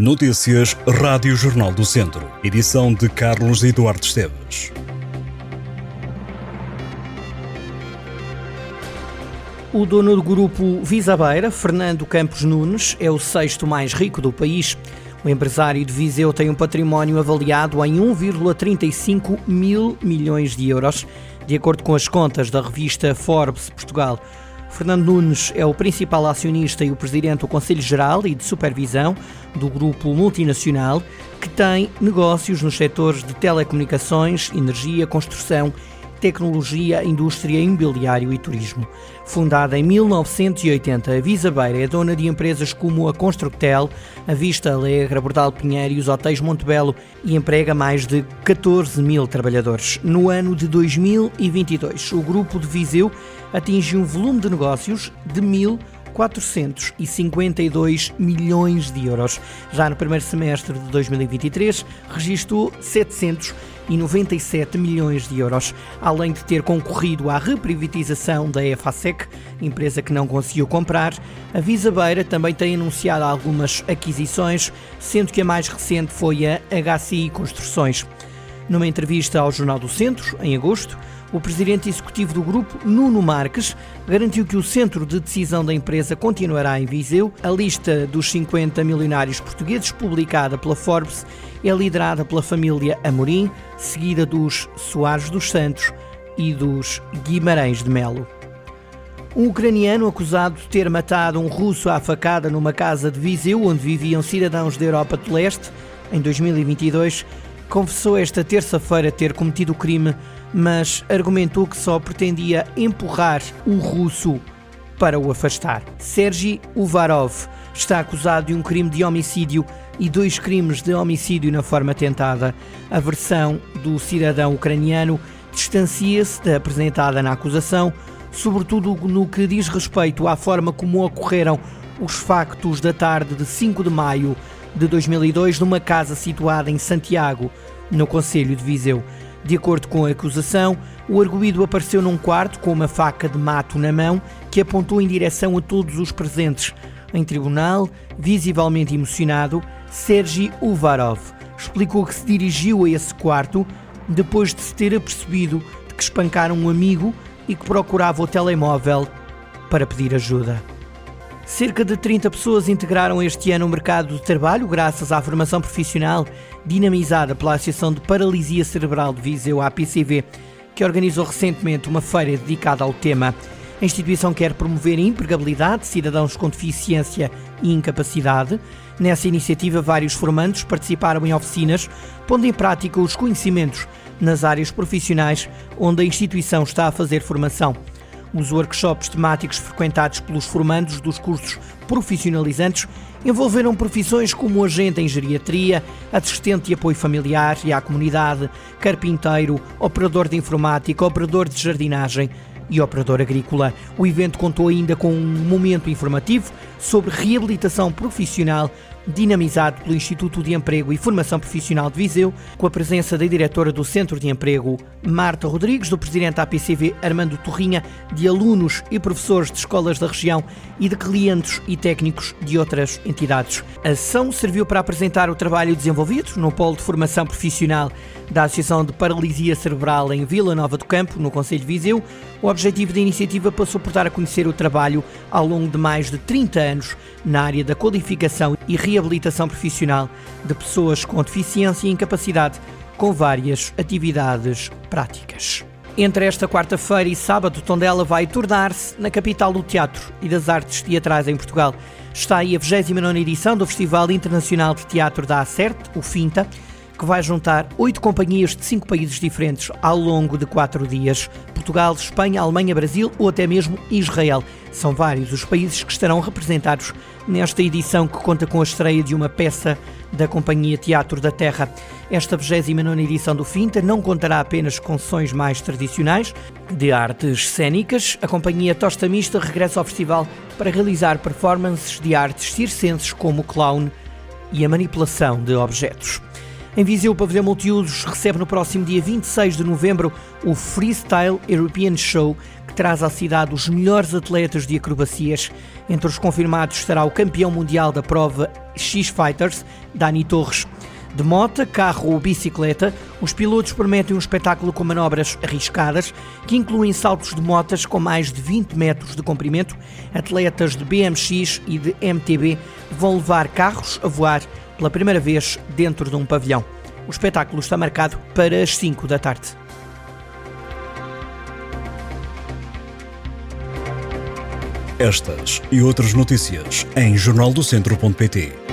Notícias Rádio Jornal do Centro. Edição de Carlos Eduardo Esteves. O dono do grupo Visabeira, Fernando Campos Nunes, é o sexto mais rico do país. O empresário de Viseu tem um património avaliado em 1,35 mil milhões de euros, de acordo com as contas da revista Forbes Portugal. Fernando Nunes é o principal acionista e o presidente do Conselho Geral e de Supervisão do grupo multinacional que tem negócios nos setores de telecomunicações, energia, construção tecnologia, indústria, imobiliário e turismo. Fundada em 1980, a Visabeira é dona de empresas como a Constructel, a Vista Alegre, a Bordal Pinheiro e os Hotéis Montebello e emprega mais de 14 mil trabalhadores. No ano de 2022, o grupo de Viseu atingiu um volume de negócios de mil 452 milhões de euros. Já no primeiro semestre de 2023, registrou 797 milhões de euros, além de ter concorrido à reprivatização da EFASEC, empresa que não conseguiu comprar. A Visabeira também tem anunciado algumas aquisições, sendo que a mais recente foi a HCI Construções. Numa entrevista ao Jornal do Centro, em agosto, o presidente executivo do grupo, Nuno Marques, garantiu que o centro de decisão da empresa continuará em Viseu. A lista dos 50 milionários portugueses, publicada pela Forbes, é liderada pela família Amorim, seguida dos Soares dos Santos e dos Guimarães de Melo. Um ucraniano acusado de ter matado um russo à facada numa casa de Viseu, onde viviam cidadãos da Europa do Leste, em 2022, confessou esta terça-feira ter cometido o crime mas argumentou que só pretendia empurrar o russo para o afastar. Sergi Uvarov está acusado de um crime de homicídio e dois crimes de homicídio na forma tentada. A versão do cidadão ucraniano distancia-se da apresentada na acusação, sobretudo no que diz respeito à forma como ocorreram os factos da tarde de 5 de maio de 2002 numa casa situada em Santiago, no Conselho de Viseu. De acordo com a acusação, o arguído apareceu num quarto com uma faca de mato na mão que apontou em direção a todos os presentes. Em tribunal, visivelmente emocionado, Sergi Uvarov explicou que se dirigiu a esse quarto depois de se ter apercebido de que espancaram um amigo e que procurava o telemóvel para pedir ajuda. Cerca de 30 pessoas integraram este ano o mercado de trabalho graças à formação profissional dinamizada pela Associação de Paralisia Cerebral de Viseu, APCV, que organizou recentemente uma feira dedicada ao tema. A instituição quer promover a empregabilidade de cidadãos com deficiência e incapacidade. Nessa iniciativa, vários formandos participaram em oficinas, pondo em prática os conhecimentos nas áreas profissionais onde a instituição está a fazer formação. Os workshops temáticos frequentados pelos formandos dos cursos profissionalizantes envolveram profissões como agente em geriatria, assistente de apoio familiar e à comunidade, carpinteiro, operador de informática, operador de jardinagem e operador agrícola. O evento contou ainda com um momento informativo sobre reabilitação profissional dinamizado pelo Instituto de Emprego e Formação Profissional de Viseu, com a presença da diretora do Centro de Emprego, Marta Rodrigues, do presidente da APCV, Armando Torrinha, de alunos e professores de escolas da região e de clientes e técnicos de outras entidades. A ação serviu para apresentar o trabalho desenvolvido no Polo de Formação Profissional da Associação de Paralisia Cerebral em Vila Nova do Campo, no Conselho de Viseu. O objetivo da iniciativa passou por dar a conhecer o trabalho ao longo de mais de 30 anos na área da qualificação e reabilitação profissional de pessoas com deficiência e incapacidade, com várias atividades práticas. Entre esta quarta-feira e sábado, Tondela vai tornar-se na capital do teatro e das artes teatrais em Portugal. Está aí a 29 edição do Festival Internacional de Teatro da Acerte, o FINTA, que vai juntar oito companhias de cinco países diferentes ao longo de quatro dias: Portugal, Espanha, Alemanha, Brasil ou até mesmo Israel. São vários os países que estarão representados nesta edição que conta com a estreia de uma peça da Companhia Teatro da Terra. Esta 29 edição do FINTA não contará apenas com sessões mais tradicionais de artes cênicas. A Companhia Tosta Mista regressa ao festival para realizar performances de artes circenses como o clown e a manipulação de objetos. Em Viseu, o Pavilhão Multiusos recebe no próximo dia 26 de novembro o Freestyle European Show, que traz à cidade os melhores atletas de acrobacias. Entre os confirmados estará o campeão mundial da prova X-Fighters, Dani Torres. De moto, carro ou bicicleta, os pilotos prometem um espetáculo com manobras arriscadas, que incluem saltos de motas com mais de 20 metros de comprimento. Atletas de BMX e de MTB vão levar carros a voar pela primeira vez dentro de um pavilhão. O espetáculo está marcado para as 5 da tarde. Estas e outras notícias em jornaldocentro.pt